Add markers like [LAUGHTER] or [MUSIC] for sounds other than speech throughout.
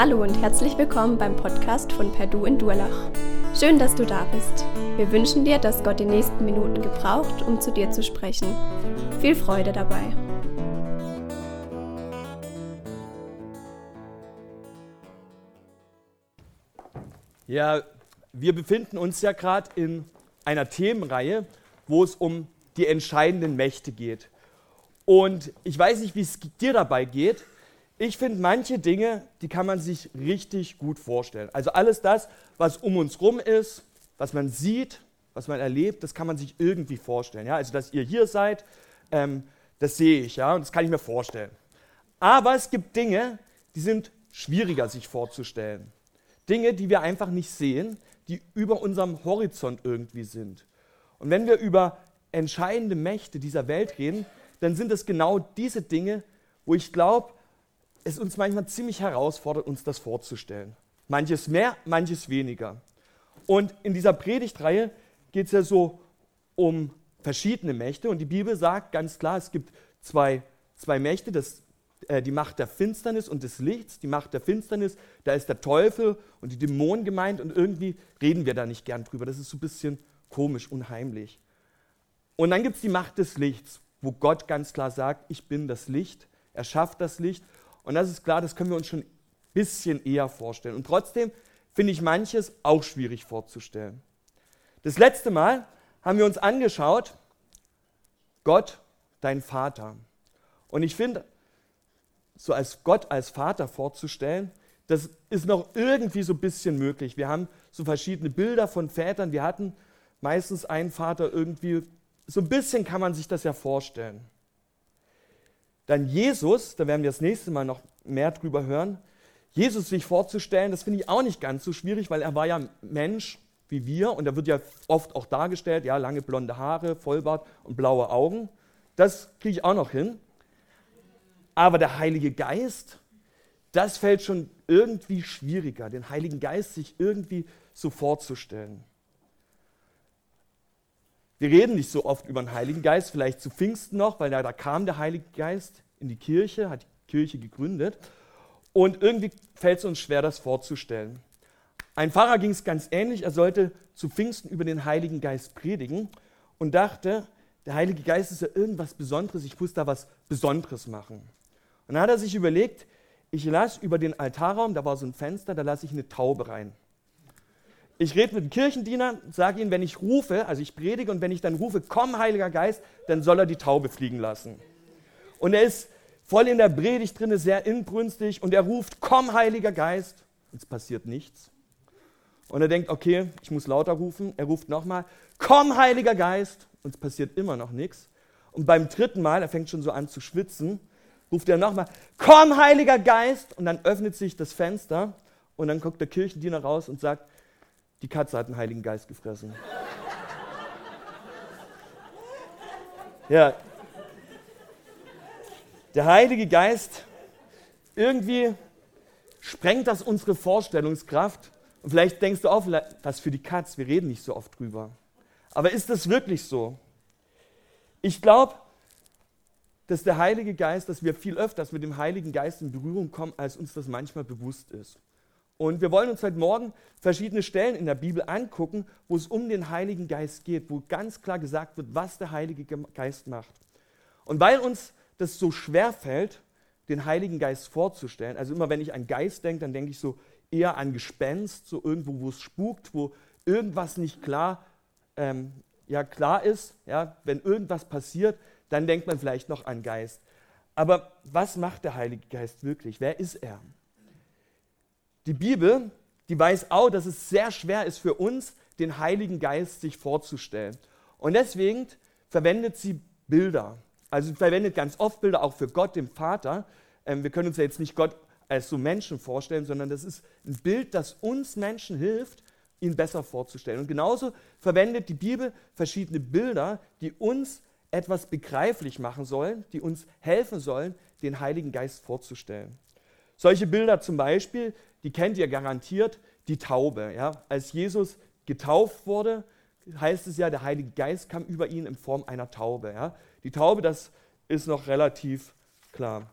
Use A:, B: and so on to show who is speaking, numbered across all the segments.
A: Hallo und herzlich willkommen beim Podcast von Perdu in Durlach. Schön, dass du da bist. Wir wünschen dir, dass Gott die nächsten Minuten gebraucht, um zu dir zu sprechen. Viel Freude dabei.
B: Ja, wir befinden uns ja gerade in einer Themenreihe, wo es um die entscheidenden Mächte geht. Und ich weiß nicht, wie es dir dabei geht, ich finde, manche Dinge, die kann man sich richtig gut vorstellen. Also alles das, was um uns rum ist, was man sieht, was man erlebt, das kann man sich irgendwie vorstellen. Ja? Also, dass ihr hier seid, ähm, das sehe ich, ja, und das kann ich mir vorstellen. Aber es gibt Dinge, die sind schwieriger sich vorzustellen. Dinge, die wir einfach nicht sehen, die über unserem Horizont irgendwie sind. Und wenn wir über entscheidende Mächte dieser Welt reden, dann sind es genau diese Dinge, wo ich glaube, es uns manchmal ziemlich herausfordert, uns das vorzustellen. Manches mehr, manches weniger. Und in dieser Predigtreihe geht es ja so um verschiedene Mächte. Und die Bibel sagt ganz klar, es gibt zwei, zwei Mächte, das, äh, die Macht der Finsternis und des Lichts. Die Macht der Finsternis, da ist der Teufel und die Dämonen gemeint. Und irgendwie reden wir da nicht gern drüber. Das ist so ein bisschen komisch, unheimlich. Und dann gibt es die Macht des Lichts, wo Gott ganz klar sagt, ich bin das Licht. Er schafft das Licht und das ist klar, das können wir uns schon ein bisschen eher vorstellen. Und trotzdem finde ich manches auch schwierig vorzustellen. Das letzte Mal haben wir uns angeschaut, Gott, dein Vater. Und ich finde, so als Gott als Vater vorzustellen, das ist noch irgendwie so ein bisschen möglich. Wir haben so verschiedene Bilder von Vätern. Wir hatten meistens einen Vater irgendwie, so ein bisschen kann man sich das ja vorstellen. Dann Jesus, da werden wir das nächste Mal noch mehr drüber hören. Jesus sich vorzustellen, das finde ich auch nicht ganz so schwierig, weil er war ja Mensch wie wir und er wird ja oft auch dargestellt, ja, lange blonde Haare, Vollbart und blaue Augen. Das kriege ich auch noch hin. Aber der Heilige Geist, das fällt schon irgendwie schwieriger, den Heiligen Geist sich irgendwie so vorzustellen. Wir reden nicht so oft über den Heiligen Geist, vielleicht zu Pfingsten noch, weil da, da kam der Heilige Geist in die Kirche, hat die Kirche gegründet. Und irgendwie fällt es uns schwer, das vorzustellen. Ein Pfarrer ging es ganz ähnlich. Er sollte zu Pfingsten über den Heiligen Geist predigen und dachte, der Heilige Geist ist ja irgendwas Besonderes, ich muss da was Besonderes machen. Und dann hat er sich überlegt, ich lasse über den Altarraum, da war so ein Fenster, da lasse ich eine Taube rein ich rede mit dem Kirchendiener, sage ihm, wenn ich rufe, also ich predige und wenn ich dann rufe, komm Heiliger Geist, dann soll er die Taube fliegen lassen. Und er ist voll in der Predigt drin, sehr inbrünstig und er ruft, komm Heiliger Geist. Es passiert nichts. Und er denkt, okay, ich muss lauter rufen. Er ruft nochmal, komm Heiliger Geist. Und es passiert immer noch nichts. Und beim dritten Mal, er fängt schon so an zu schwitzen, ruft er nochmal, komm Heiliger Geist. Und dann öffnet sich das Fenster und dann guckt der Kirchendiener raus und sagt, die Katze hat den Heiligen Geist gefressen. Ja. Der Heilige Geist, irgendwie sprengt das unsere Vorstellungskraft. Und vielleicht denkst du auch, was für die Katz, wir reden nicht so oft drüber. Aber ist das wirklich so? Ich glaube, dass der Heilige Geist, dass wir viel öfters mit dem Heiligen Geist in Berührung kommen, als uns das manchmal bewusst ist. Und wir wollen uns heute Morgen verschiedene Stellen in der Bibel angucken, wo es um den Heiligen Geist geht, wo ganz klar gesagt wird, was der Heilige Geist macht. Und weil uns das so schwer fällt, den Heiligen Geist vorzustellen, also immer wenn ich an Geist denke, dann denke ich so eher an Gespenst, so irgendwo, wo es spukt, wo irgendwas nicht klar, ähm, ja, klar ist. Ja, wenn irgendwas passiert, dann denkt man vielleicht noch an Geist. Aber was macht der Heilige Geist wirklich? Wer ist er? Die Bibel, die weiß auch, dass es sehr schwer ist für uns, den Heiligen Geist sich vorzustellen. Und deswegen verwendet sie Bilder. Also verwendet ganz oft Bilder auch für Gott, dem Vater. Ähm, wir können uns ja jetzt nicht Gott als so Menschen vorstellen, sondern das ist ein Bild, das uns Menschen hilft, ihn besser vorzustellen. Und genauso verwendet die Bibel verschiedene Bilder, die uns etwas begreiflich machen sollen, die uns helfen sollen, den Heiligen Geist vorzustellen. Solche Bilder zum Beispiel die kennt ihr garantiert, die Taube. Ja? Als Jesus getauft wurde, heißt es ja, der Heilige Geist kam über ihn in Form einer Taube. Ja? Die Taube, das ist noch relativ klar.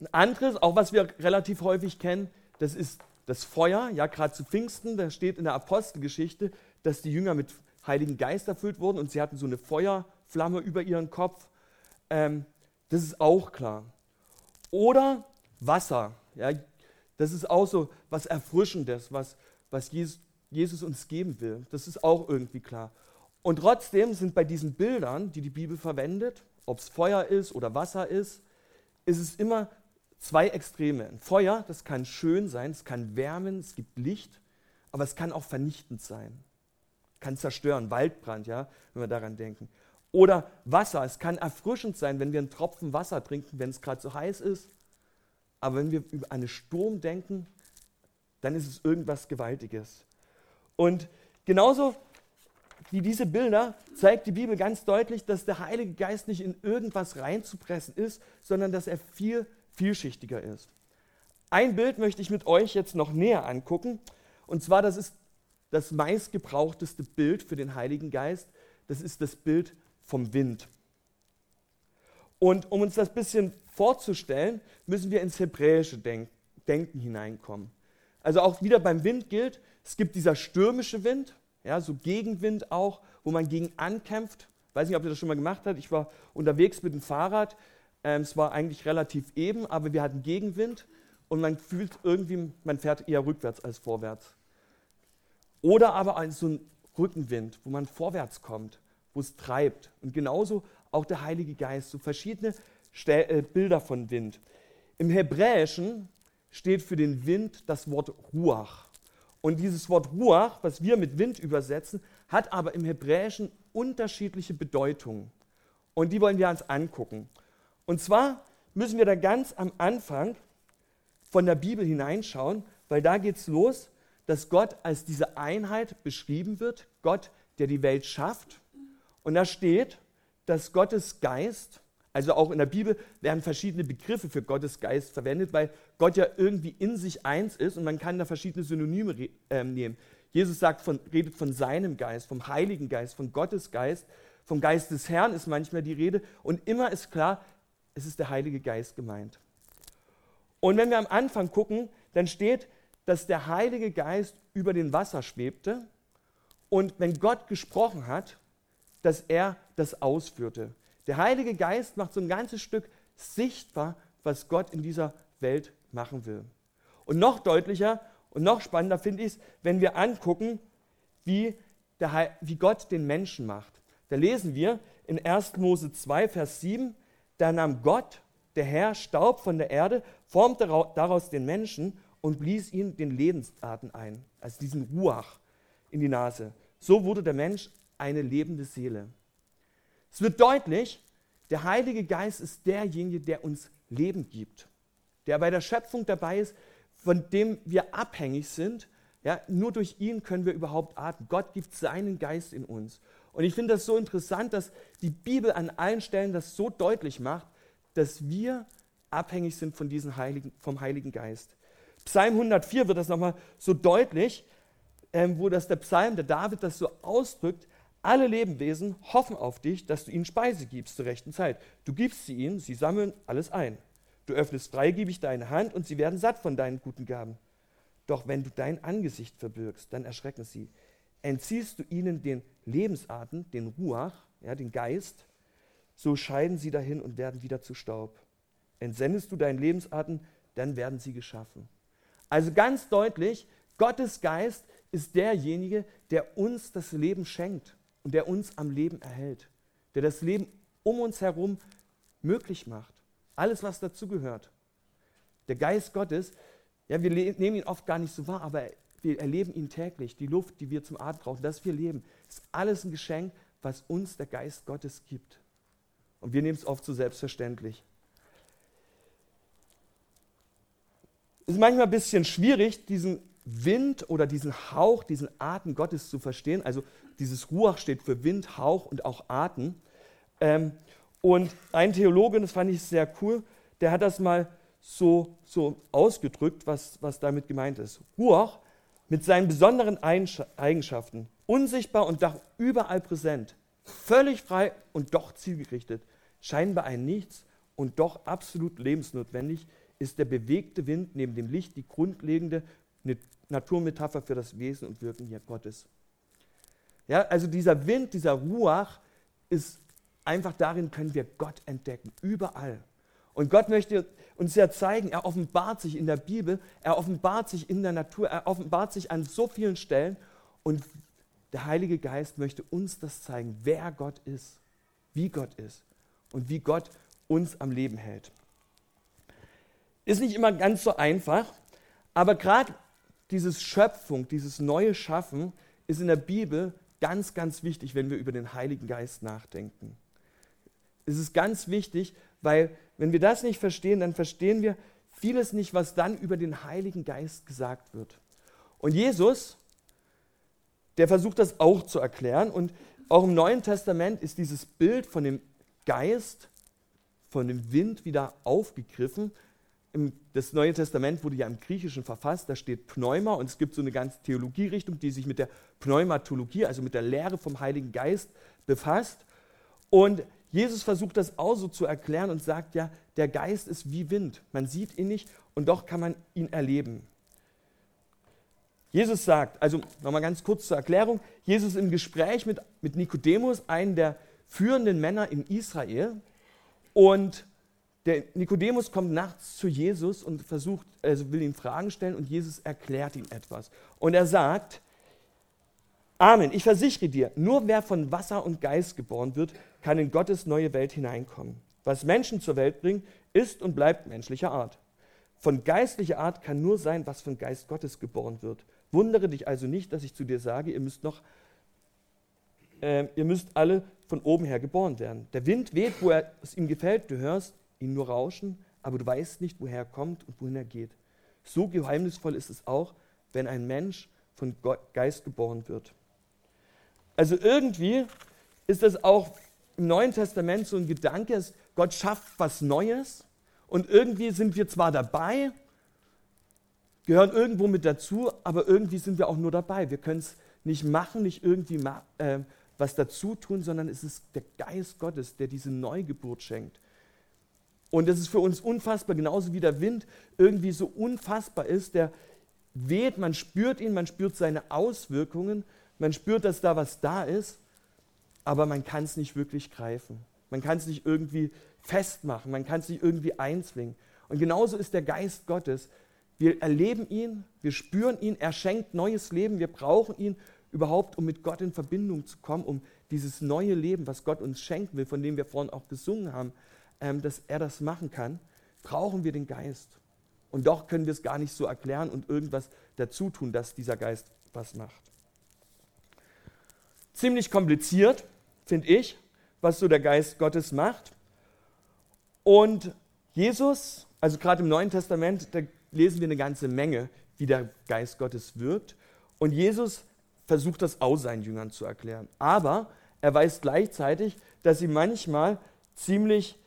B: Ein anderes, auch was wir relativ häufig kennen, das ist das Feuer. Ja, gerade zu Pfingsten, da steht in der Apostelgeschichte, dass die Jünger mit Heiligen Geist erfüllt wurden und sie hatten so eine Feuerflamme über ihren Kopf. Ähm, das ist auch klar. Oder Wasser. Ja, das ist auch so was Erfrischendes, was, was Jesus, Jesus uns geben will. Das ist auch irgendwie klar. Und trotzdem sind bei diesen Bildern, die die Bibel verwendet, ob es Feuer ist oder Wasser ist, ist es immer zwei Extreme. Ein Feuer, das kann schön sein, es kann wärmen, es gibt Licht, aber es kann auch vernichtend sein. Kann zerstören, Waldbrand, ja, wenn wir daran denken. Oder Wasser, es kann erfrischend sein, wenn wir einen Tropfen Wasser trinken, wenn es gerade so heiß ist. Aber wenn wir über einen Sturm denken, dann ist es irgendwas Gewaltiges. Und genauso wie diese Bilder zeigt die Bibel ganz deutlich, dass der Heilige Geist nicht in irgendwas reinzupressen ist, sondern dass er viel vielschichtiger ist. Ein Bild möchte ich mit euch jetzt noch näher angucken. Und zwar, das ist das meistgebrauchteste Bild für den Heiligen Geist. Das ist das Bild vom Wind. Und um uns das ein bisschen vorzustellen, müssen wir ins hebräische Denk Denken hineinkommen. Also auch wieder beim Wind gilt, es gibt dieser stürmische Wind, ja, so Gegenwind auch, wo man gegen ankämpft. Ich weiß nicht, ob ihr das schon mal gemacht habt. Ich war unterwegs mit dem Fahrrad ähm, es war eigentlich relativ eben, aber wir hatten Gegenwind und man fühlt irgendwie, man fährt eher rückwärts als vorwärts. Oder aber so ein Rückenwind, wo man vorwärts kommt, wo es treibt. Und genauso auch der Heilige Geist, so verschiedene äh, Bilder von Wind. Im Hebräischen steht für den Wind das Wort Ruach. Und dieses Wort Ruach, was wir mit Wind übersetzen, hat aber im Hebräischen unterschiedliche Bedeutungen. Und die wollen wir uns angucken. Und zwar müssen wir da ganz am Anfang von der Bibel hineinschauen, weil da geht es los, dass Gott als diese Einheit beschrieben wird, Gott, der die Welt schafft. Und da steht, dass Gottes Geist, also auch in der Bibel werden verschiedene Begriffe für Gottes Geist verwendet, weil Gott ja irgendwie in sich eins ist und man kann da verschiedene Synonyme äh, nehmen. Jesus sagt von, redet von seinem Geist, vom Heiligen Geist, von Gottes Geist, vom Geist des Herrn ist manchmal die Rede und immer ist klar, es ist der Heilige Geist gemeint. Und wenn wir am Anfang gucken, dann steht, dass der Heilige Geist über den Wasser schwebte und wenn Gott gesprochen hat, dass er das ausführte. Der Heilige Geist macht so ein ganzes Stück sichtbar, was Gott in dieser Welt machen will. Und noch deutlicher und noch spannender finde ich es, wenn wir angucken, wie, der, wie Gott den Menschen macht. Da lesen wir in 1. Mose 2, Vers 7, da nahm Gott, der Herr, Staub von der Erde, formte daraus den Menschen und blies ihm den Lebensatem ein, also diesen Ruach in die Nase. So wurde der Mensch eine lebende Seele. Es wird deutlich, der Heilige Geist ist derjenige, der uns Leben gibt, der bei der Schöpfung dabei ist, von dem wir abhängig sind. Ja, nur durch ihn können wir überhaupt atmen. Gott gibt seinen Geist in uns. Und ich finde das so interessant, dass die Bibel an allen Stellen das so deutlich macht, dass wir abhängig sind von diesem Heiligen, vom Heiligen Geist. Psalm 104 wird das nochmal so deutlich, ähm, wo das der Psalm, der David das so ausdrückt, alle Lebewesen hoffen auf dich, dass du ihnen Speise gibst zur rechten Zeit. Du gibst sie ihnen, sie sammeln alles ein. Du öffnest freigebig deine Hand und sie werden satt von deinen guten Gaben. Doch wenn du dein Angesicht verbirgst, dann erschrecken sie entziehst du ihnen den Lebensatem, den Ruach, ja, den Geist, so scheiden sie dahin und werden wieder zu Staub. Entsendest du deinen Lebensatem, dann werden sie geschaffen. Also ganz deutlich, Gottes Geist ist derjenige, der uns das Leben schenkt und der uns am Leben erhält, der das Leben um uns herum möglich macht. Alles, was dazugehört. Der Geist Gottes, ja, wir nehmen ihn oft gar nicht so wahr, aber wir erleben ihn täglich. Die Luft, die wir zum Atmen brauchen, das wir leben, ist alles ein Geschenk, was uns der Geist Gottes gibt. Und wir nehmen es oft so selbstverständlich. Es ist manchmal ein bisschen schwierig, diesen Wind oder diesen Hauch, diesen Atem Gottes zu verstehen. Also dieses Ruach steht für Wind, Hauch und auch Atem. Ähm, und ein Theologe, das fand ich sehr cool, der hat das mal so, so ausgedrückt, was, was damit gemeint ist. Ruach mit seinen besonderen Eigenschaften, unsichtbar und doch überall präsent, völlig frei und doch zielgerichtet, scheinbar ein Nichts und doch absolut lebensnotwendig, ist der bewegte Wind neben dem Licht die grundlegende Naturmetapher für das Wesen und Wirken hier Gottes. Ja, also dieser Wind, dieser Ruach ist einfach darin können wir Gott entdecken, überall. Und Gott möchte uns ja zeigen, er offenbart sich in der Bibel, er offenbart sich in der Natur, er offenbart sich an so vielen Stellen und der Heilige Geist möchte uns das zeigen, wer Gott ist, wie Gott ist und wie Gott uns am Leben hält. Ist nicht immer ganz so einfach, aber gerade dieses Schöpfung, dieses neue Schaffen ist in der Bibel ganz, ganz wichtig, wenn wir über den Heiligen Geist nachdenken. Es ist ganz wichtig, weil wenn wir das nicht verstehen, dann verstehen wir vieles nicht, was dann über den Heiligen Geist gesagt wird. Und Jesus, der versucht das auch zu erklären. Und auch im Neuen Testament ist dieses Bild von dem Geist, von dem Wind wieder aufgegriffen. Das Neue Testament wurde ja im Griechischen verfasst, da steht Pneuma und es gibt so eine ganze Theologierichtung, die sich mit der Pneumatologie, also mit der Lehre vom Heiligen Geist befasst. Und Jesus versucht das auch so zu erklären und sagt ja, der Geist ist wie Wind. Man sieht ihn nicht und doch kann man ihn erleben. Jesus sagt, also nochmal ganz kurz zur Erklärung, Jesus im Gespräch mit, mit Nikodemus, einen der führenden Männer in Israel, und der Nikodemus kommt nachts zu Jesus und versucht, also will ihm Fragen stellen und Jesus erklärt ihm etwas. Und er sagt, Amen, ich versichere dir, nur wer von Wasser und Geist geboren wird, kann in Gottes neue Welt hineinkommen. Was Menschen zur Welt bringen, ist und bleibt menschlicher Art. Von geistlicher Art kann nur sein, was von Geist Gottes geboren wird. Wundere dich also nicht, dass ich zu dir sage, ihr müsst noch, äh, ihr müsst alle von oben her geboren werden. Der Wind weht, wo er, es ihm gefällt, du hörst ihn nur rauschen, aber du weißt nicht, woher er kommt und wohin er geht. So geheimnisvoll ist es auch, wenn ein Mensch von Geist geboren wird. Also irgendwie ist das auch im Neuen Testament so ein Gedanke Gott schafft was Neues und irgendwie sind wir zwar dabei, gehören irgendwo mit dazu, aber irgendwie sind wir auch nur dabei. Wir können es nicht machen, nicht irgendwie ma äh, was dazu tun, sondern es ist der Geist Gottes, der diese Neugeburt schenkt. Und das ist für uns unfassbar, genauso wie der Wind irgendwie so unfassbar ist, der weht, man spürt ihn, man spürt seine Auswirkungen, man spürt, dass da was da ist aber man kann es nicht wirklich greifen. Man kann es nicht irgendwie festmachen, man kann es nicht irgendwie einzwingen. Und genauso ist der Geist Gottes. Wir erleben ihn, wir spüren ihn, er schenkt neues Leben, wir brauchen ihn überhaupt, um mit Gott in Verbindung zu kommen, um dieses neue Leben, was Gott uns schenken will, von dem wir vorhin auch gesungen haben, dass er das machen kann, brauchen wir den Geist. Und doch können wir es gar nicht so erklären und irgendwas dazu tun, dass dieser Geist was macht. Ziemlich kompliziert, finde ich, was so der Geist Gottes macht. Und Jesus, also gerade im Neuen Testament, da lesen wir eine ganze Menge, wie der Geist Gottes wirkt. Und Jesus versucht das auch seinen Jüngern zu erklären. Aber er weiß gleichzeitig, dass sie manchmal ziemlich,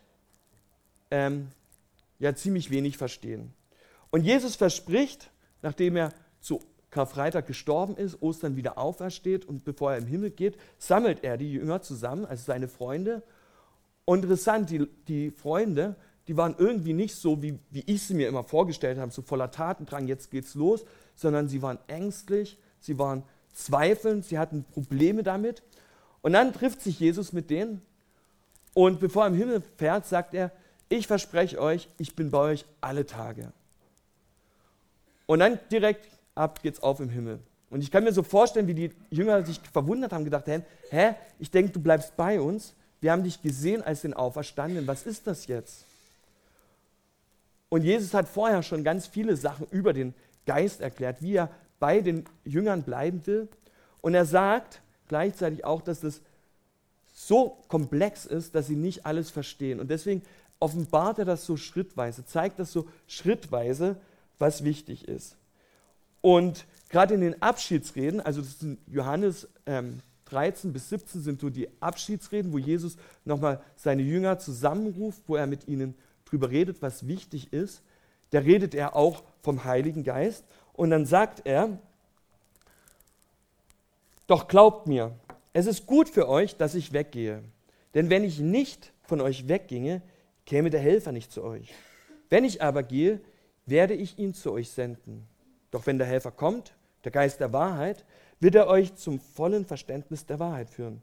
B: ähm, ja, ziemlich wenig verstehen. Und Jesus verspricht, nachdem er zu Karfreitag gestorben ist, Ostern wieder aufersteht und bevor er im Himmel geht, sammelt er die Jünger zusammen, also seine Freunde. Und interessant, die, die Freunde, die waren irgendwie nicht so, wie, wie ich sie mir immer vorgestellt habe, so voller Tatendrang, jetzt geht's los, sondern sie waren ängstlich, sie waren zweifelnd, sie hatten Probleme damit. Und dann trifft sich Jesus mit denen und bevor er im Himmel fährt, sagt er, ich verspreche euch, ich bin bei euch alle Tage. Und dann direkt ab geht's auf im Himmel. Und ich kann mir so vorstellen, wie die Jünger sich verwundert haben, gedacht haben, hä, ich denke, du bleibst bei uns. Wir haben dich gesehen als den Auferstandenen. Was ist das jetzt? Und Jesus hat vorher schon ganz viele Sachen über den Geist erklärt, wie er bei den Jüngern bleiben will. Und er sagt gleichzeitig auch, dass das so komplex ist, dass sie nicht alles verstehen. Und deswegen offenbart er das so schrittweise, zeigt das so schrittweise, was wichtig ist. Und gerade in den Abschiedsreden, also das sind Johannes ähm, 13 bis 17 sind so die Abschiedsreden, wo Jesus nochmal seine Jünger zusammenruft, wo er mit ihnen drüber redet, was wichtig ist. Da redet er auch vom Heiligen Geist. Und dann sagt er, doch glaubt mir, es ist gut für euch, dass ich weggehe. Denn wenn ich nicht von euch wegginge, käme der Helfer nicht zu euch. Wenn ich aber gehe, werde ich ihn zu euch senden. Doch wenn der Helfer kommt, der Geist der Wahrheit, wird er euch zum vollen Verständnis der Wahrheit führen.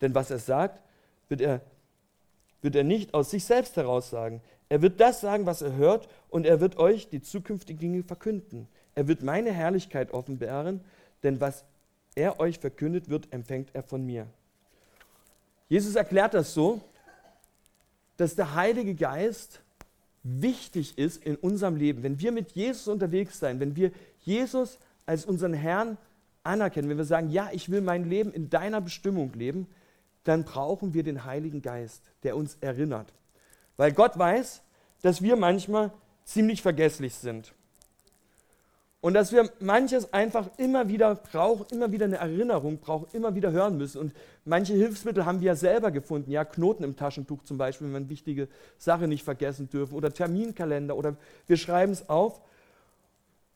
B: Denn was er sagt, wird er, wird er nicht aus sich selbst heraus sagen. Er wird das sagen, was er hört, und er wird euch die zukünftigen Dinge verkünden. Er wird meine Herrlichkeit offenbaren, denn was er euch verkündet wird, empfängt er von mir. Jesus erklärt das so, dass der Heilige Geist wichtig ist in unserem Leben. Wenn wir mit Jesus unterwegs sein, wenn wir Jesus als unseren Herrn anerkennen, wenn wir sagen, ja, ich will mein Leben in deiner Bestimmung leben, dann brauchen wir den Heiligen Geist, der uns erinnert. Weil Gott weiß, dass wir manchmal ziemlich vergesslich sind. Und dass wir manches einfach immer wieder brauchen, immer wieder eine Erinnerung brauchen, immer wieder hören müssen. Und manche Hilfsmittel haben wir ja selber gefunden. Ja, Knoten im Taschentuch zum Beispiel, wenn wir eine wichtige Sache nicht vergessen dürfen. Oder Terminkalender. Oder wir schreiben es auf.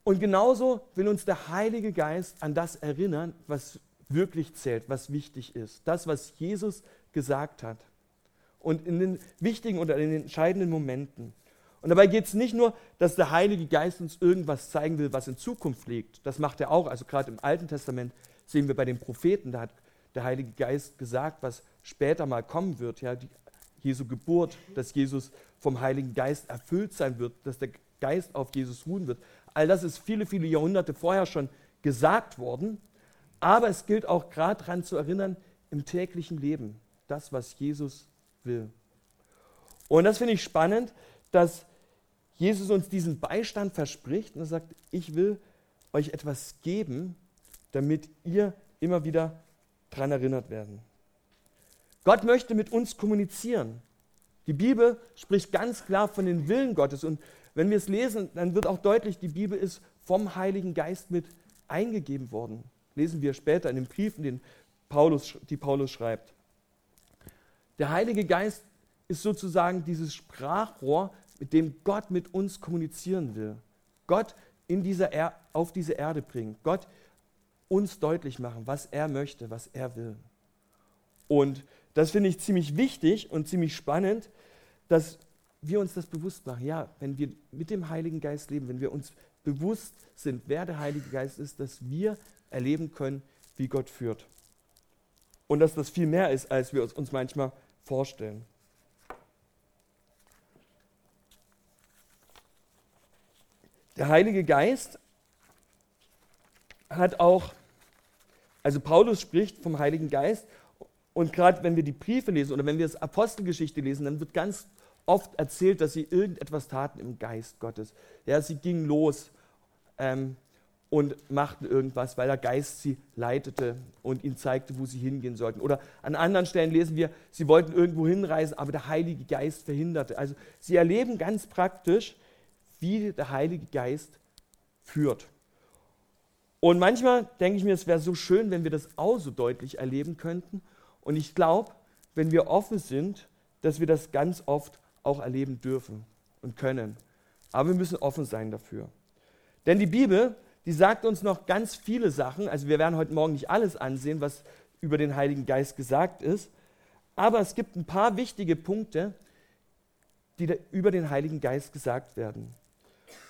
B: Und genauso will uns der Heilige Geist an das erinnern, was wirklich zählt, was wichtig ist. Das, was Jesus gesagt hat. Und in den wichtigen oder in den entscheidenden Momenten. Und dabei geht es nicht nur, dass der Heilige Geist uns irgendwas zeigen will, was in Zukunft liegt. Das macht er auch. Also gerade im Alten Testament sehen wir bei den Propheten, da hat der Heilige Geist gesagt, was später mal kommen wird. Ja, die, Jesu Geburt, dass Jesus vom Heiligen Geist erfüllt sein wird, dass der Geist auf Jesus ruhen wird. All das ist viele, viele Jahrhunderte vorher schon gesagt worden. Aber es gilt auch gerade daran zu erinnern, im täglichen Leben, das, was Jesus will. Und das finde ich spannend, dass Jesus uns diesen Beistand verspricht und er sagt, ich will euch etwas geben, damit ihr immer wieder daran erinnert werden. Gott möchte mit uns kommunizieren. Die Bibel spricht ganz klar von den Willen Gottes und wenn wir es lesen, dann wird auch deutlich, die Bibel ist vom Heiligen Geist mit eingegeben worden. Lesen wir später in den Briefen, den Paulus, die Paulus schreibt. Der Heilige Geist ist sozusagen dieses Sprachrohr, mit dem Gott mit uns kommunizieren will. Gott in dieser er auf diese Erde bringen. Gott uns deutlich machen, was er möchte, was er will. Und das finde ich ziemlich wichtig und ziemlich spannend, dass wir uns das bewusst machen. Ja, wenn wir mit dem Heiligen Geist leben, wenn wir uns bewusst sind, wer der Heilige Geist ist, dass wir erleben können, wie Gott führt. Und dass das viel mehr ist, als wir uns manchmal vorstellen. Der Heilige Geist hat auch, also Paulus spricht vom Heiligen Geist und gerade wenn wir die Briefe lesen oder wenn wir das Apostelgeschichte lesen, dann wird ganz oft erzählt, dass sie irgendetwas taten im Geist Gottes. Ja, sie gingen los ähm, und machten irgendwas, weil der Geist sie leitete und ihnen zeigte, wo sie hingehen sollten. Oder an anderen Stellen lesen wir, sie wollten irgendwo hinreisen, aber der Heilige Geist verhinderte. Also sie erleben ganz praktisch, wie der Heilige Geist führt. Und manchmal denke ich mir, es wäre so schön, wenn wir das auch so deutlich erleben könnten. Und ich glaube, wenn wir offen sind, dass wir das ganz oft auch erleben dürfen und können. Aber wir müssen offen sein dafür. Denn die Bibel, die sagt uns noch ganz viele Sachen. Also wir werden heute Morgen nicht alles ansehen, was über den Heiligen Geist gesagt ist. Aber es gibt ein paar wichtige Punkte, die über den Heiligen Geist gesagt werden.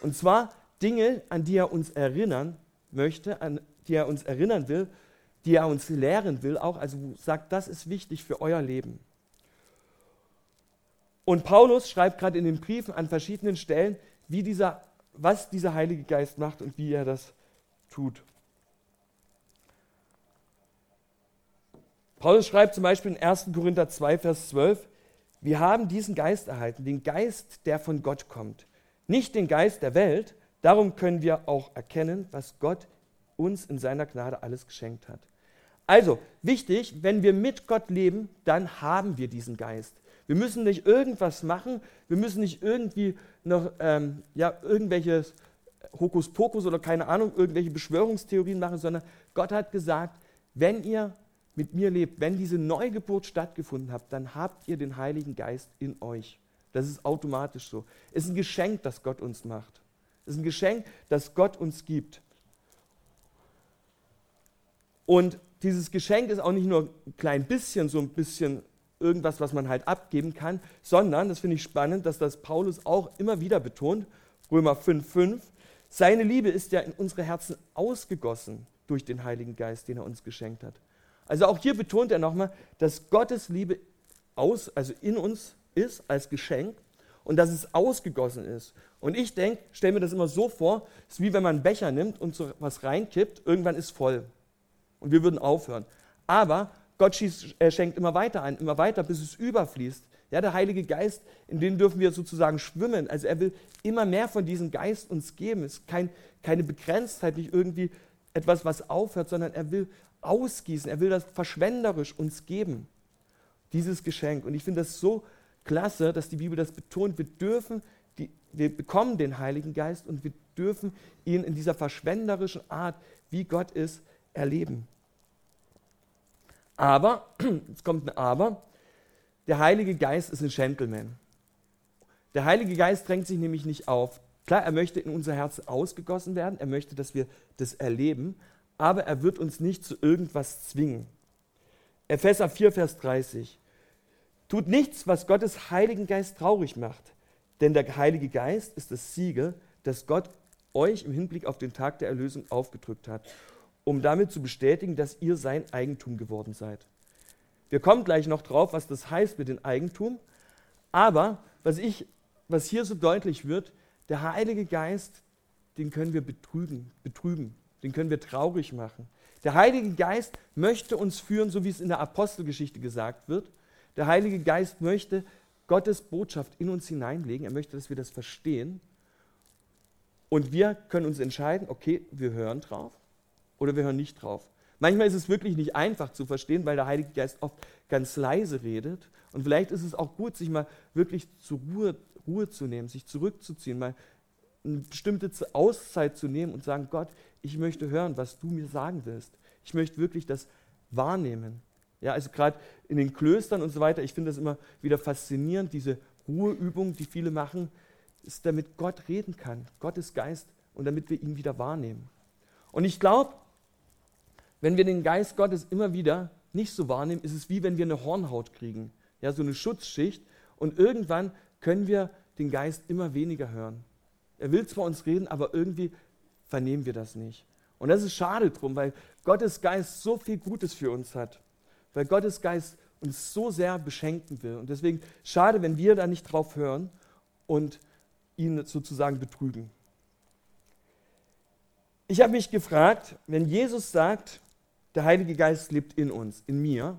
B: Und zwar Dinge, an die er uns erinnern möchte, an die er uns erinnern will, die er uns lehren will, auch, also sagt, das ist wichtig für euer Leben. Und Paulus schreibt gerade in den Briefen an verschiedenen Stellen, wie dieser, was dieser Heilige Geist macht und wie er das tut. Paulus schreibt zum Beispiel in 1. Korinther 2, Vers 12, wir haben diesen Geist erhalten, den Geist, der von Gott kommt nicht den Geist der Welt. Darum können wir auch erkennen, was Gott uns in seiner Gnade alles geschenkt hat. Also, wichtig, wenn wir mit Gott leben, dann haben wir diesen Geist. Wir müssen nicht irgendwas machen, wir müssen nicht irgendwie noch ähm, ja, irgendwelches Hokuspokus oder keine Ahnung, irgendwelche Beschwörungstheorien machen, sondern Gott hat gesagt, wenn ihr mit mir lebt, wenn diese Neugeburt stattgefunden hat, dann habt ihr den Heiligen Geist in euch. Das ist automatisch so. Es ist ein Geschenk, das Gott uns macht. Es ist ein Geschenk, das Gott uns gibt. Und dieses Geschenk ist auch nicht nur ein klein bisschen, so ein bisschen irgendwas, was man halt abgeben kann, sondern, das finde ich spannend, dass das Paulus auch immer wieder betont, Römer 5,5, seine Liebe ist ja in unsere Herzen ausgegossen durch den Heiligen Geist, den er uns geschenkt hat. Also auch hier betont er nochmal, dass Gottes Liebe aus, also in uns ist als Geschenk und dass es ausgegossen ist. Und ich denke, stelle mir das immer so vor, es ist wie wenn man einen Becher nimmt und so was reinkippt, irgendwann ist voll. Und wir würden aufhören. Aber Gott schießt, er schenkt immer weiter ein, immer weiter, bis es überfließt. Ja, der Heilige Geist, in den dürfen wir sozusagen schwimmen. Also er will immer mehr von diesem Geist uns geben. Es ist kein, keine Begrenztheit, nicht irgendwie etwas, was aufhört, sondern er will ausgießen. Er will das verschwenderisch uns geben, dieses Geschenk. Und ich finde das so klasse, dass die Bibel das betont. Wir dürfen, die, wir bekommen den Heiligen Geist und wir dürfen ihn in dieser verschwenderischen Art, wie Gott ist, erleben. Aber, [CLEARS THROAT] jetzt kommt ein Aber, der Heilige Geist ist ein Gentleman. Der Heilige Geist drängt sich nämlich nicht auf. Klar, er möchte in unser Herz ausgegossen werden, er möchte, dass wir das erleben, aber er wird uns nicht zu irgendwas zwingen. Epheser 4, Vers 30. Tut nichts, was Gottes Heiligen Geist traurig macht, denn der Heilige Geist ist das Siegel, das Gott euch im Hinblick auf den Tag der Erlösung aufgedrückt hat um damit zu bestätigen, dass ihr sein Eigentum geworden seid. Wir kommen gleich noch drauf, was das heißt mit dem Eigentum. Aber was, ich, was hier so deutlich wird, der Heilige Geist, den können wir betrügen, betrüben, den können wir traurig machen. Der Heilige Geist möchte uns führen, so wie es in der Apostelgeschichte gesagt wird. Der Heilige Geist möchte Gottes Botschaft in uns hineinlegen. Er möchte, dass wir das verstehen. Und wir können uns entscheiden, okay, wir hören drauf oder wir hören nicht drauf. Manchmal ist es wirklich nicht einfach zu verstehen, weil der Heilige Geist oft ganz leise redet. Und vielleicht ist es auch gut, sich mal wirklich zur Ruhe, Ruhe zu nehmen, sich zurückzuziehen, mal eine bestimmte Auszeit zu nehmen und sagen, Gott, ich möchte hören, was du mir sagen willst. Ich möchte wirklich das wahrnehmen. Ja, also gerade in den Klöstern und so weiter, ich finde das immer wieder faszinierend, diese Ruheübung, die viele machen, ist, damit Gott reden kann, Gottes Geist, und damit wir ihn wieder wahrnehmen. Und ich glaube, wenn wir den Geist Gottes immer wieder nicht so wahrnehmen, ist es wie wenn wir eine Hornhaut kriegen, ja, so eine Schutzschicht und irgendwann können wir den Geist immer weniger hören. Er will zwar uns reden, aber irgendwie vernehmen wir das nicht. Und das ist schade drum, weil Gottes Geist so viel Gutes für uns hat, weil Gottes Geist uns so sehr beschenken will. Und deswegen schade, wenn wir da nicht drauf hören und ihn sozusagen betrügen. Ich habe mich gefragt, wenn Jesus sagt, der Heilige Geist lebt in uns, in mir.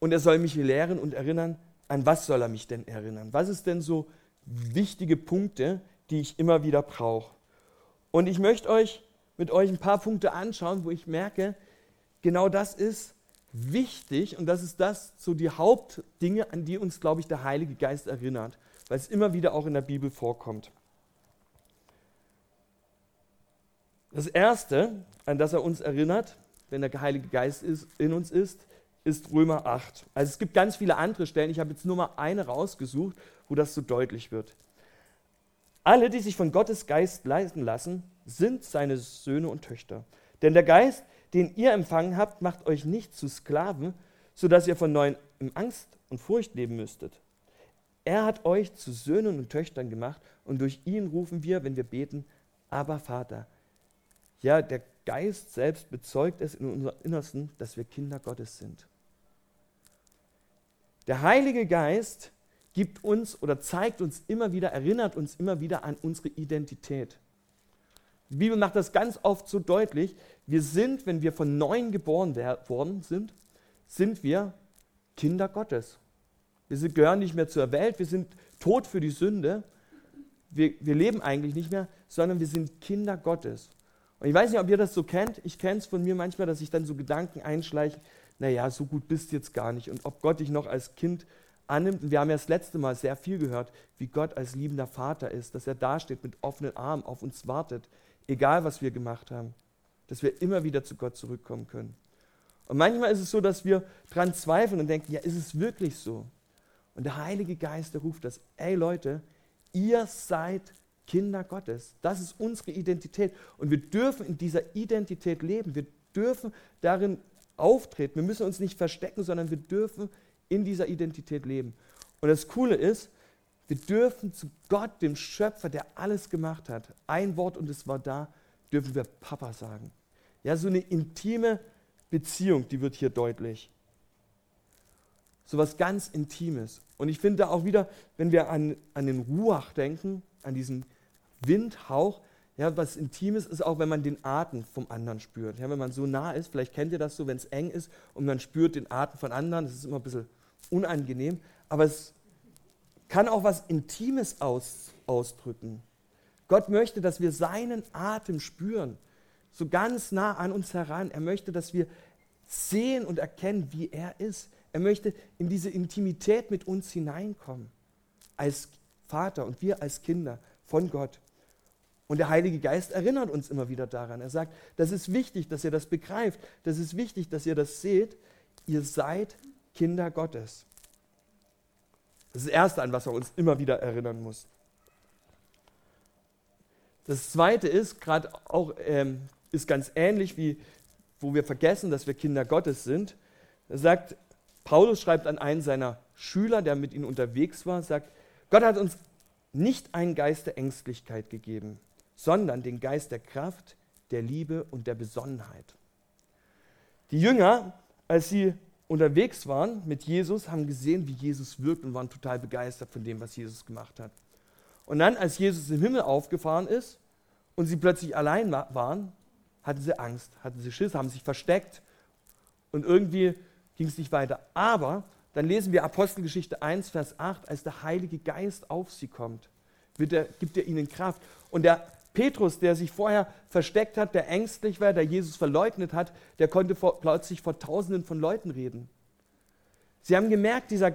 B: Und er soll mich lehren und erinnern. An was soll er mich denn erinnern? Was ist denn so wichtige Punkte, die ich immer wieder brauche? Und ich möchte euch mit euch ein paar Punkte anschauen, wo ich merke, genau das ist wichtig und das ist das so die Hauptdinge, an die uns, glaube ich, der Heilige Geist erinnert, weil es immer wieder auch in der Bibel vorkommt. Das Erste, an das er uns erinnert, wenn der Heilige Geist ist, in uns ist, ist Römer 8. Also es gibt ganz viele andere Stellen, ich habe jetzt nur mal eine rausgesucht, wo das so deutlich wird. Alle, die sich von Gottes Geist leiten lassen, sind seine Söhne und Töchter. Denn der Geist, den ihr empfangen habt, macht euch nicht zu Sklaven, sodass ihr von neuem in Angst und Furcht leben müsstet. Er hat euch zu Söhnen und Töchtern gemacht und durch ihn rufen wir, wenn wir beten, aber Vater. Ja, der Geist selbst bezeugt es in unserem Innersten, dass wir Kinder Gottes sind. Der Heilige Geist gibt uns oder zeigt uns immer wieder, erinnert uns immer wieder an unsere Identität. Die Bibel macht das ganz oft so deutlich. Wir sind, wenn wir von neuem geboren worden sind, sind wir Kinder Gottes. Wir gehören nicht mehr zur Welt, wir sind tot für die Sünde. Wir, wir leben eigentlich nicht mehr, sondern wir sind Kinder Gottes. Und ich weiß nicht, ob ihr das so kennt. Ich kenne es von mir manchmal, dass ich dann so Gedanken einschleiche, naja, so gut bist du jetzt gar nicht. Und ob Gott dich noch als Kind annimmt. Und wir haben ja das letzte Mal sehr viel gehört, wie Gott als liebender Vater ist, dass er dasteht mit offenen Armen, auf uns wartet, egal was wir gemacht haben. Dass wir immer wieder zu Gott zurückkommen können. Und manchmal ist es so, dass wir dran zweifeln und denken, ja, ist es wirklich so? Und der Heilige Geist, der ruft das, ey Leute, ihr seid Kinder Gottes. Das ist unsere Identität. Und wir dürfen in dieser Identität leben. Wir dürfen darin auftreten. Wir müssen uns nicht verstecken, sondern wir dürfen in dieser Identität leben. Und das Coole ist, wir dürfen zu Gott, dem Schöpfer, der alles gemacht hat, ein Wort und es war da, dürfen wir Papa sagen. Ja, so eine intime Beziehung, die wird hier deutlich. So was ganz Intimes. Und ich finde auch wieder, wenn wir an, an den Ruach denken, an diesen Windhauch, ja, was Intimes ist auch, wenn man den Atem vom anderen spürt. Ja, wenn man so nah ist, vielleicht kennt ihr das so, wenn es eng ist und man spürt den Atem von anderen, das ist immer ein bisschen unangenehm, aber es kann auch was Intimes aus, ausdrücken. Gott möchte, dass wir seinen Atem spüren, so ganz nah an uns heran. Er möchte, dass wir sehen und erkennen, wie er ist. Er möchte in diese Intimität mit uns hineinkommen, als Vater und wir als Kinder von Gott. Und der Heilige Geist erinnert uns immer wieder daran. Er sagt, das ist wichtig, dass ihr das begreift. Das ist wichtig, dass ihr das seht. Ihr seid Kinder Gottes. Das ist das Erste, an was er uns immer wieder erinnern muss. Das Zweite ist, gerade auch, ähm, ist ganz ähnlich wie, wo wir vergessen, dass wir Kinder Gottes sind. Er sagt, Paulus schreibt an einen seiner Schüler, der mit ihm unterwegs war, sagt, Gott hat uns nicht einen Geist der Ängstlichkeit gegeben, sondern den Geist der Kraft, der Liebe und der Besonnenheit. Die Jünger, als sie unterwegs waren mit Jesus, haben gesehen, wie Jesus wirkt und waren total begeistert von dem, was Jesus gemacht hat. Und dann, als Jesus im Himmel aufgefahren ist und sie plötzlich allein waren, hatten sie Angst, hatten sie Schiss, haben sich versteckt und irgendwie ging es nicht weiter. Aber dann lesen wir Apostelgeschichte 1, Vers 8, als der Heilige Geist auf sie kommt, er, gibt er ihnen Kraft. Und der Petrus, der sich vorher versteckt hat, der ängstlich war, der Jesus verleugnet hat, der konnte vor, plötzlich vor Tausenden von Leuten reden. Sie haben gemerkt, dieser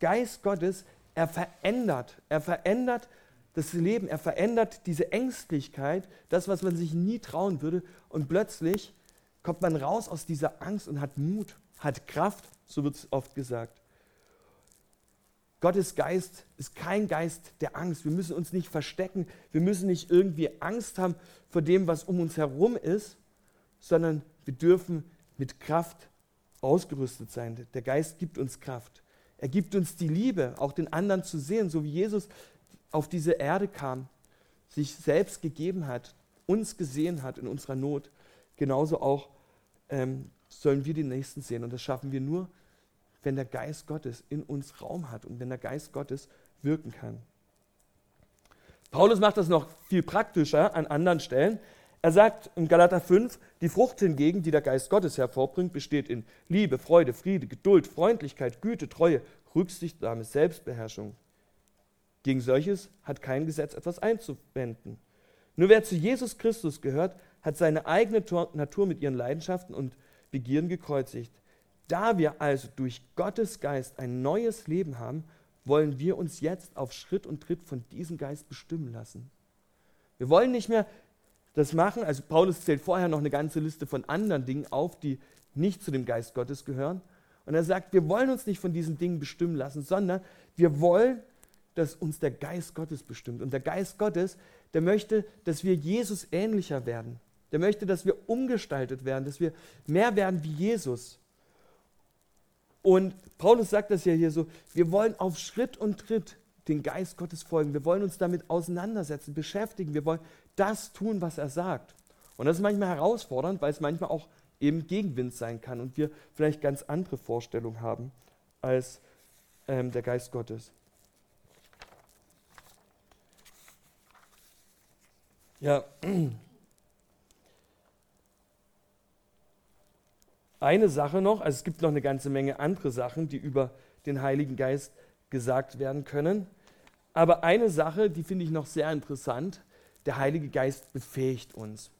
B: Geist Gottes, er verändert, er verändert das Leben, er verändert diese Ängstlichkeit, das, was man sich nie trauen würde. Und plötzlich kommt man raus aus dieser Angst und hat Mut, hat Kraft, so wird es oft gesagt. Gottes Geist ist kein Geist der Angst. Wir müssen uns nicht verstecken. Wir müssen nicht irgendwie Angst haben vor dem, was um uns herum ist, sondern wir dürfen mit Kraft ausgerüstet sein. Der Geist gibt uns Kraft. Er gibt uns die Liebe, auch den anderen zu sehen, so wie Jesus auf diese Erde kam, sich selbst gegeben hat, uns gesehen hat in unserer Not. Genauso auch ähm, sollen wir den Nächsten sehen. Und das schaffen wir nur, wenn der Geist Gottes in uns Raum hat und wenn der Geist Gottes wirken kann. Paulus macht das noch viel praktischer an anderen Stellen. Er sagt in Galater 5, die Frucht hingegen, die der Geist Gottes hervorbringt, besteht in Liebe, Freude, Friede, Geduld, Freundlichkeit, Güte, Treue, Rücksichtnahme, Selbstbeherrschung. Gegen solches hat kein Gesetz etwas einzuwenden. Nur wer zu Jesus Christus gehört, hat seine eigene Natur mit ihren Leidenschaften und Begierden gekreuzigt. Da wir also durch Gottes Geist ein neues Leben haben, wollen wir uns jetzt auf Schritt und Tritt von diesem Geist bestimmen lassen. Wir wollen nicht mehr das machen, also Paulus zählt vorher noch eine ganze Liste von anderen Dingen auf, die nicht zu dem Geist Gottes gehören. Und er sagt, wir wollen uns nicht von diesen Dingen bestimmen lassen, sondern wir wollen, dass uns der Geist Gottes bestimmt. Und der Geist Gottes, der möchte, dass wir Jesus ähnlicher werden. Der möchte, dass wir umgestaltet werden, dass wir mehr werden wie Jesus. Und Paulus sagt das ja hier so, wir wollen auf Schritt und Tritt den Geist Gottes folgen. Wir wollen uns damit auseinandersetzen, beschäftigen. Wir wollen das tun, was er sagt. Und das ist manchmal herausfordernd, weil es manchmal auch eben Gegenwind sein kann und wir vielleicht ganz andere Vorstellungen haben als ähm, der Geist Gottes. Ja, eine Sache noch, also es gibt noch eine ganze Menge andere Sachen, die über den Heiligen Geist gesagt werden können. Aber eine Sache, die finde ich noch sehr interessant, der Heilige Geist befähigt uns.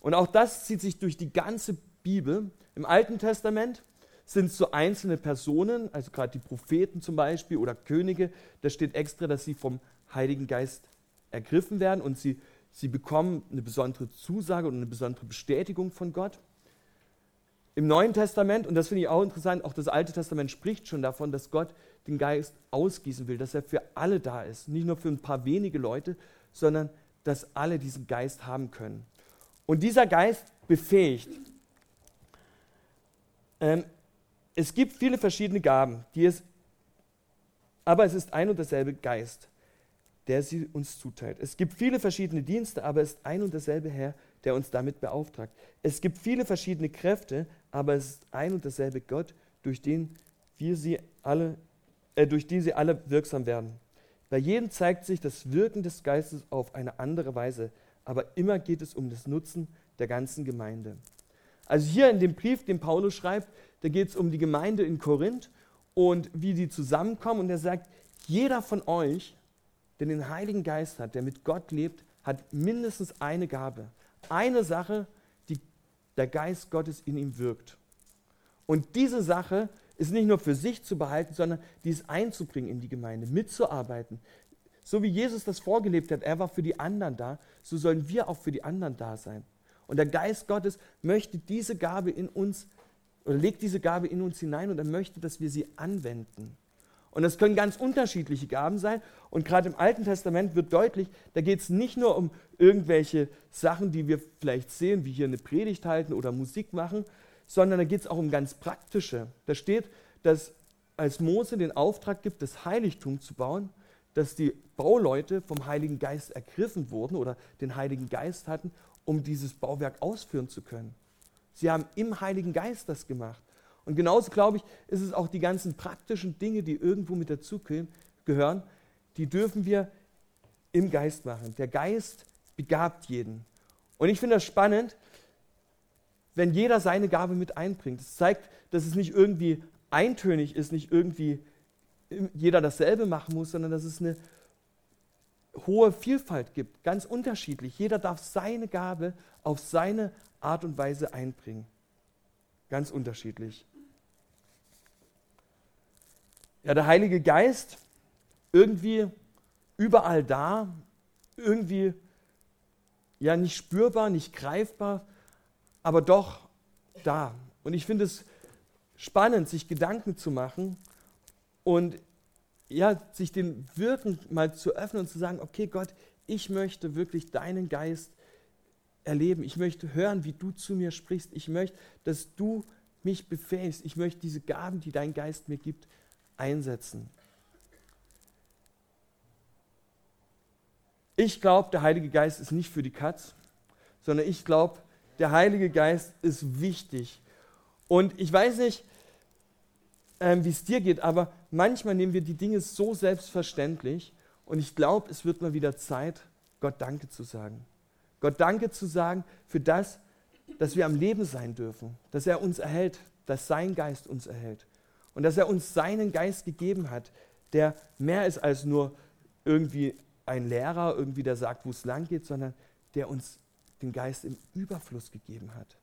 B: Und auch das zieht sich durch die ganze Bibel. Im Alten Testament sind es so einzelne Personen, also gerade die Propheten zum Beispiel oder Könige, da steht extra, dass sie vom Heiligen Geist ergriffen werden und sie, sie bekommen eine besondere Zusage und eine besondere Bestätigung von Gott. Im Neuen Testament, und das finde ich auch interessant, auch das Alte Testament spricht schon davon, dass Gott den Geist ausgießen will, dass er für alle da ist. Nicht nur für ein paar wenige Leute, sondern dass alle diesen Geist haben können. Und dieser Geist befähigt. Ähm, es gibt viele verschiedene Gaben, die es, aber es ist ein und derselbe Geist, der sie uns zuteilt. Es gibt viele verschiedene Dienste, aber es ist ein und derselbe Herr, der uns damit beauftragt. Es gibt viele verschiedene Kräfte, aber es ist ein und derselbe Gott, durch den wir sie alle, äh, durch die sie alle wirksam werden. Bei jedem zeigt sich das Wirken des Geistes auf eine andere Weise, aber immer geht es um das Nutzen der ganzen Gemeinde. Also hier in dem Brief, den Paulus schreibt, da geht es um die Gemeinde in Korinth und wie die zusammenkommen. Und er sagt, jeder von euch, der den Heiligen Geist hat, der mit Gott lebt, hat mindestens eine Gabe. Eine Sache, die der Geist Gottes in ihm wirkt. Und diese Sache ist nicht nur für sich zu behalten, sondern dies einzubringen in die Gemeinde, mitzuarbeiten. So wie Jesus das vorgelebt hat, er war für die anderen da, so sollen wir auch für die anderen da sein. Und der Geist Gottes möchte diese Gabe in uns, oder legt diese Gabe in uns hinein und er möchte, dass wir sie anwenden. Und das können ganz unterschiedliche Gaben sein. Und gerade im Alten Testament wird deutlich, da geht es nicht nur um irgendwelche Sachen, die wir vielleicht sehen, wie hier eine Predigt halten oder Musik machen, sondern da geht es auch um ganz praktische. Da steht, dass als Mose den Auftrag gibt, das Heiligtum zu bauen, dass die Bauleute vom Heiligen Geist ergriffen wurden oder den Heiligen Geist hatten, um dieses Bauwerk ausführen zu können. Sie haben im Heiligen Geist das gemacht. Und genauso, glaube ich, ist es auch die ganzen praktischen Dinge, die irgendwo mit dazu gehören, die dürfen wir im Geist machen. Der Geist begabt jeden. Und ich finde das spannend, wenn jeder seine Gabe mit einbringt. Das zeigt, dass es nicht irgendwie eintönig ist, nicht irgendwie jeder dasselbe machen muss, sondern dass es eine hohe Vielfalt gibt, ganz unterschiedlich. Jeder darf seine Gabe auf seine Art und Weise einbringen. Ganz unterschiedlich. Ja, der Heilige Geist, irgendwie überall da, irgendwie ja nicht spürbar, nicht greifbar, aber doch da. Und ich finde es spannend, sich Gedanken zu machen und ja, sich den Wirken mal zu öffnen und zu sagen, okay Gott, ich möchte wirklich deinen Geist erleben. Ich möchte hören, wie du zu mir sprichst. Ich möchte, dass du mich befähigst. Ich möchte diese Gaben, die dein Geist mir gibt, einsetzen. Ich glaube, der Heilige Geist ist nicht für die Katz, sondern ich glaube, der Heilige Geist ist wichtig. Und ich weiß nicht, ähm, wie es dir geht, aber manchmal nehmen wir die Dinge so selbstverständlich und ich glaube, es wird mal wieder Zeit, Gott Danke zu sagen. Gott Danke zu sagen für das, dass wir am Leben sein dürfen, dass er uns erhält, dass sein Geist uns erhält und dass er uns seinen Geist gegeben hat, der mehr ist als nur irgendwie ein Lehrer, irgendwie der sagt, wo es lang geht, sondern der uns den Geist im Überfluss gegeben hat.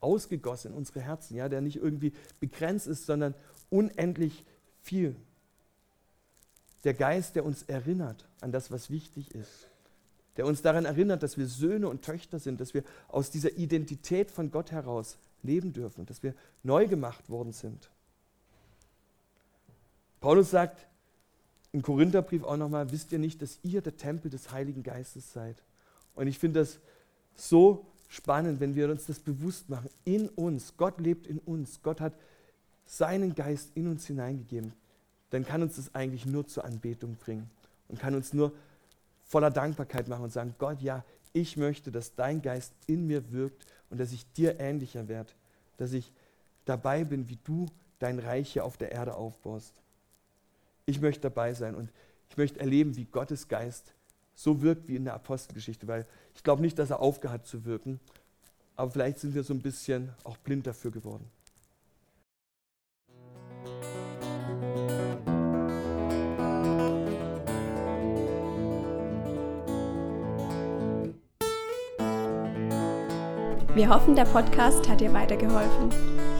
B: Ausgegossen in unsere Herzen, ja, der nicht irgendwie begrenzt ist, sondern unendlich viel. Der Geist, der uns erinnert an das, was wichtig ist. Der uns daran erinnert, dass wir Söhne und Töchter sind, dass wir aus dieser Identität von Gott heraus leben dürfen, dass wir neu gemacht worden sind. Paulus sagt im Korintherbrief auch nochmal, wisst ihr nicht, dass ihr der Tempel des Heiligen Geistes seid? Und ich finde das so spannend, wenn wir uns das bewusst machen. In uns, Gott lebt in uns, Gott hat seinen Geist in uns hineingegeben. Dann kann uns das eigentlich nur zur Anbetung bringen und kann uns nur voller Dankbarkeit machen und sagen, Gott, ja, ich möchte, dass dein Geist in mir wirkt und dass ich dir ähnlicher werde, dass ich dabei bin, wie du dein Reich hier auf der Erde aufbaust. Ich möchte dabei sein und ich möchte erleben, wie Gottes Geist so wirkt wie in der Apostelgeschichte, weil ich glaube nicht, dass er aufgehört zu wirken, aber vielleicht sind wir so ein bisschen auch blind dafür geworden.
A: Wir hoffen, der Podcast hat dir weitergeholfen.